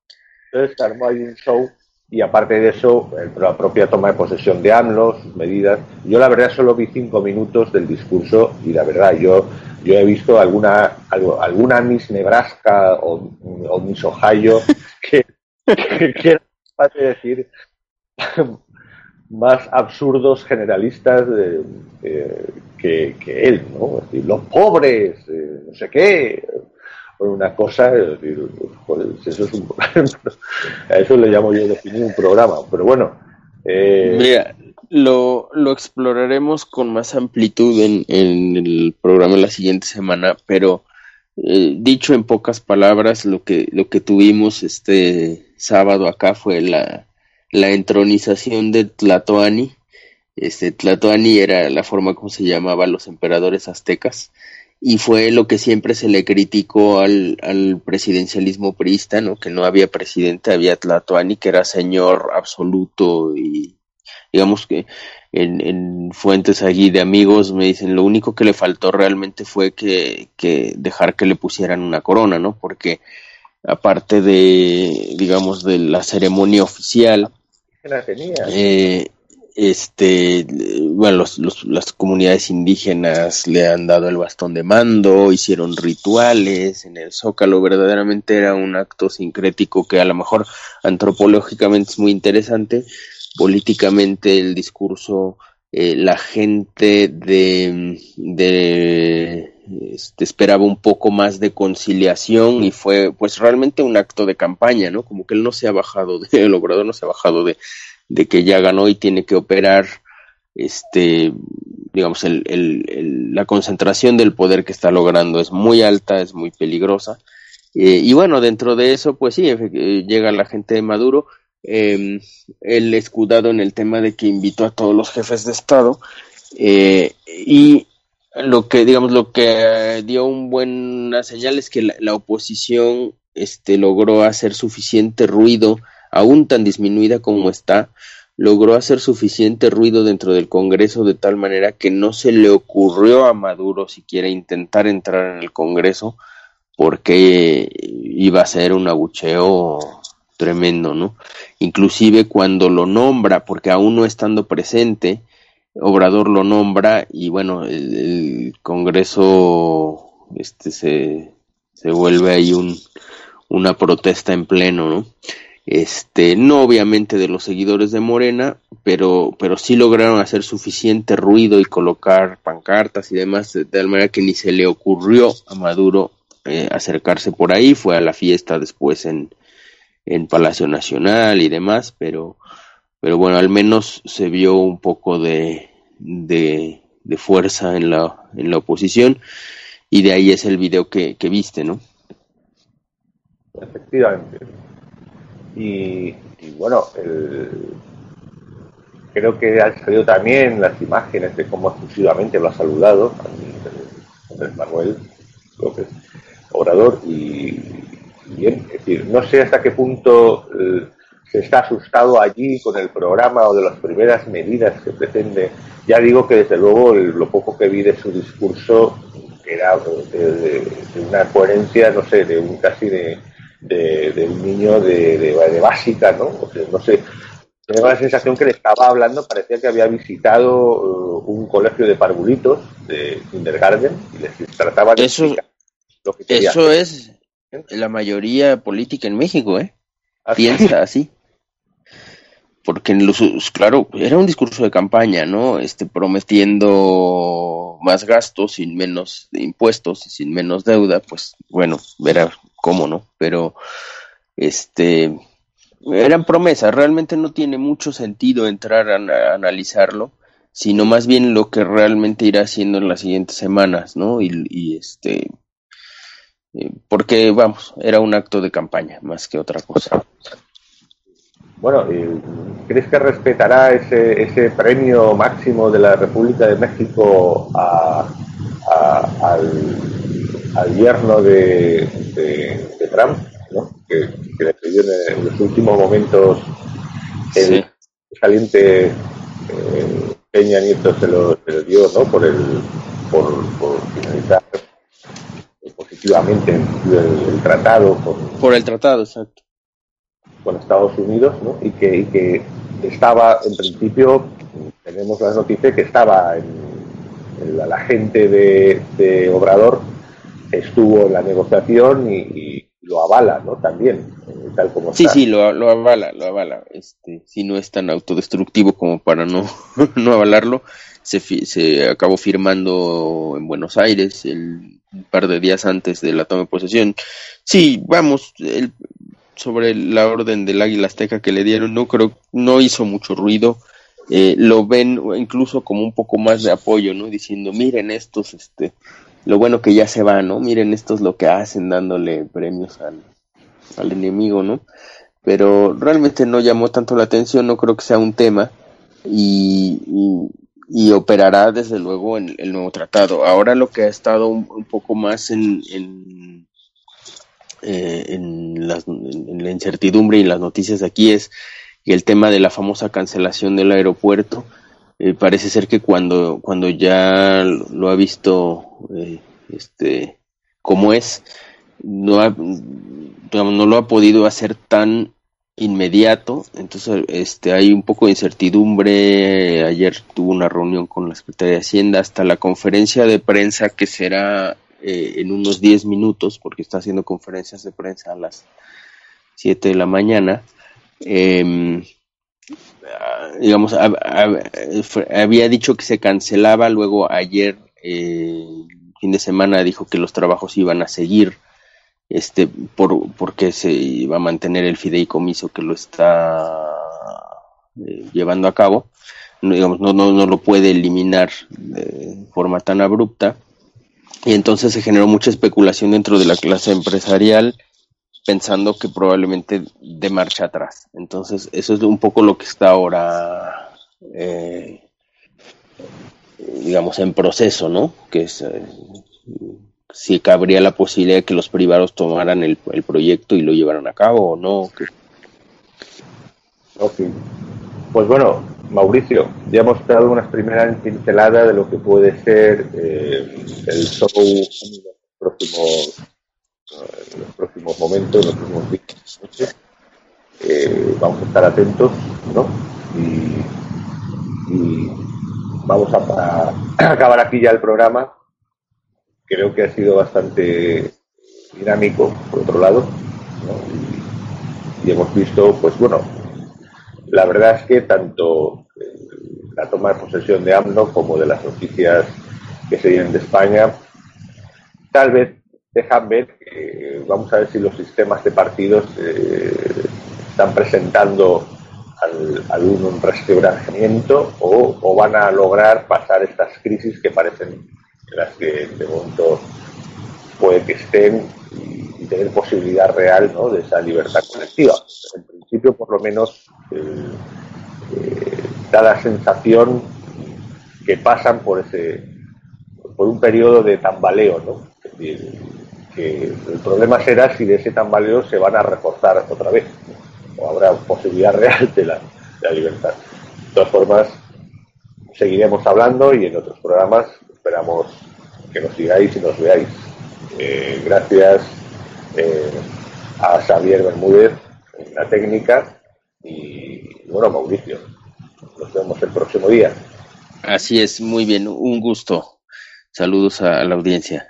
Entonces armó ahí un show y aparte de eso, la propia toma de posesión de AMLO, sus medidas. Yo la verdad solo vi cinco minutos del discurso y la verdad yo, yo he visto alguna, alguna Miss Nebraska o, o Miss Ohio que, que, de decir más absurdos generalistas que, que, él, ¿no? decir, los pobres, eh, no sé qué, una cosa, eso es un, a eso le llamo yo definir un programa, pero bueno. Eh... Mira, lo, lo exploraremos con más amplitud en, en el programa la siguiente semana, pero eh, dicho en pocas palabras, lo que, lo que tuvimos este sábado acá fue la, la entronización de Tlatoani. Este, Tlatoani era la forma como se llamaba los emperadores aztecas y fue lo que siempre se le criticó al, al presidencialismo priista, ¿no? Que no había presidente, había Tlatoani, que era señor absoluto y digamos que en, en fuentes allí de amigos me dicen lo único que le faltó realmente fue que, que dejar que le pusieran una corona, ¿no? Porque aparte de, digamos, de la ceremonia oficial, eh, este, bueno, los, los, las comunidades indígenas le han dado el bastón de mando, hicieron rituales en el Zócalo, verdaderamente era un acto sincrético que a lo mejor antropológicamente es muy interesante, políticamente el discurso, eh, la gente de, de este, esperaba un poco más de conciliación y fue pues realmente un acto de campaña, ¿no? Como que él no se ha bajado, de, el obrador no se ha bajado de, de que ya ganó y tiene que operar este digamos el, el, la concentración del poder que está logrando es muy alta es muy peligrosa. Eh, y bueno dentro de eso pues sí eh, llega la gente de Maduro eh, el escudado en el tema de que invitó a todos los jefes de estado eh, y lo que digamos lo que dio un buena señal es que la, la oposición este logró hacer suficiente ruido aún tan disminuida como está, logró hacer suficiente ruido dentro del Congreso de tal manera que no se le ocurrió a Maduro siquiera intentar entrar en el Congreso porque iba a ser un abucheo tremendo, ¿no? Inclusive cuando lo nombra, porque aún no estando presente, Obrador lo nombra y bueno, el, Congreso este se, se vuelve ahí un, una protesta en pleno, ¿no? Este, no obviamente de los seguidores de Morena, pero, pero sí lograron hacer suficiente ruido y colocar pancartas y demás, de tal manera que ni se le ocurrió a Maduro eh, acercarse por ahí, fue a la fiesta después en, en Palacio Nacional y demás, pero, pero bueno, al menos se vio un poco de, de, fuerza en la, en la oposición y de ahí es el video que, que viste, ¿no? Efectivamente. Y, bueno, creo que han salido también las imágenes de cómo exclusivamente lo ha saludado Andrés Manuel López Obrador y, bien, es decir, no sé hasta qué punto eh, se está asustado allí con el programa o de las primeras medidas que pretende. Ya digo que desde luego lo poco que vi de su discurso era de, una coherencia, no sé, de un casi de, de, un niño de, básica, ¿no? O sea, no sé, tengo la sensación que le estaba hablando, parecía que había visitado uh, un colegio de parvulitos de kindergarten y les trataba de eso, lo que Eso es la mayoría política en México, ¿eh? Piensa así porque en los, claro, era un discurso de campaña, ¿no? Este, prometiendo más gastos, sin menos impuestos, sin menos deuda, pues bueno, verá cómo, ¿no? Pero, este, eran promesas, realmente no tiene mucho sentido entrar a, analizarlo, sino más bien lo que realmente irá haciendo en las siguientes semanas, ¿no? Y, y este, eh, porque, vamos, era un acto de campaña más que otra cosa. Bueno, ¿crees que respetará ese, ese premio máximo de la República de México a, al, yerno de, Trump, ¿no? que, le pidió en, los últimos momentos el saliente eh, Peña Nieto se lo, dio ¿no? por, el, por, finalizar positivamente el, tratado. por el tratado, exacto con Estados Unidos, ¿no? y, que, que estaba, en principio, tenemos la noticia que estaba en, la, gente de, Obrador estuvo en la negociación y, lo avala, ¿no? También, eh, tal como Sí, sí, lo, lo, avala, lo avala. Este, si no es tan autodestructivo como para no, no avalarlo, se, se acabó firmando en Buenos Aires el un par de días antes de la toma de posesión. Sí, vamos, el, sobre la orden del águila azteca que le dieron, no creo, no hizo mucho ruido. Eh, lo ven incluso como un poco más de apoyo, ¿no? Diciendo, miren estos, este, lo bueno que ya se va, ¿no? Miren estos lo que hacen dándole premios al, al enemigo, ¿no? Pero realmente no llamó tanto la atención, no creo que sea un tema y, y, operará desde luego en el nuevo tratado. Ahora lo que ha estado un, poco más en eh, en, la incertidumbre y las noticias aquí es el tema de la famosa cancelación del aeropuerto. Eh, parece ser que cuando, cuando ya lo ha visto eh, este, como es, no, ha, no lo ha podido hacer tan inmediato, entonces este hay un poco de incertidumbre. Ayer tuvo una reunión con la Secretaría de Hacienda hasta la conferencia de prensa que será eh, en unos 10 minutos, porque está haciendo conferencias de prensa a las 7 de la mañana. Digamos, había dicho que se cancelaba, luego ayer, eh, fin de semana, dijo que los trabajos iban a seguir, este, por, porque se iba a mantener el fideicomiso que lo está eh, llevando a cabo. Digamos, no, no, no lo puede eliminar de forma tan abrupta y entonces se generó mucha especulación dentro de la clase empresarial pensando que probablemente de marcha atrás. Entonces eso es un poco lo que está ahora, eh, digamos, en proceso, ¿no? Que es eh, si cabría la posibilidad de que los privados tomaran el, proyecto y lo llevaran a cabo o no. Ok. Pues bueno, Mauricio, ya hemos dado unas primeras pinceladas de lo que puede ser eh, el show en los próximos, en los próximos momentos, en los próximos días. Eh, vamos a estar atentos, ¿no? Y, vamos a, acabar aquí ya el programa. Creo que ha sido bastante dinámico, por otro lado, y hemos visto, pues bueno, la verdad es que tanto eh, la toma de posesión de AMNO como de las noticias que se vienen de España, tal vez dejan ver que vamos a ver si los sistemas de partidos eh, están presentando algún restauramiento o, van a lograr pasar estas crisis que parecen en las que de momento puede que estén y, tener posibilidad real ¿no? de esa libertad colectiva. En principio por lo menos da la sensación que pasan por ese por un periodo de tambaleo, ¿no? Que el problema será si de ese tambaleo se van a reforzar otra vez, o habrá posibilidad real de la, de la libertad. De todas formas, seguiremos hablando y en otros programas esperamos que nos sigáis y nos veáis. Eh, gracias eh, a Xavier Bermúdez en la técnica y bueno, Mauricio. Nos vemos el próximo día. Así es, muy bien, un gusto. Saludos a la audiencia.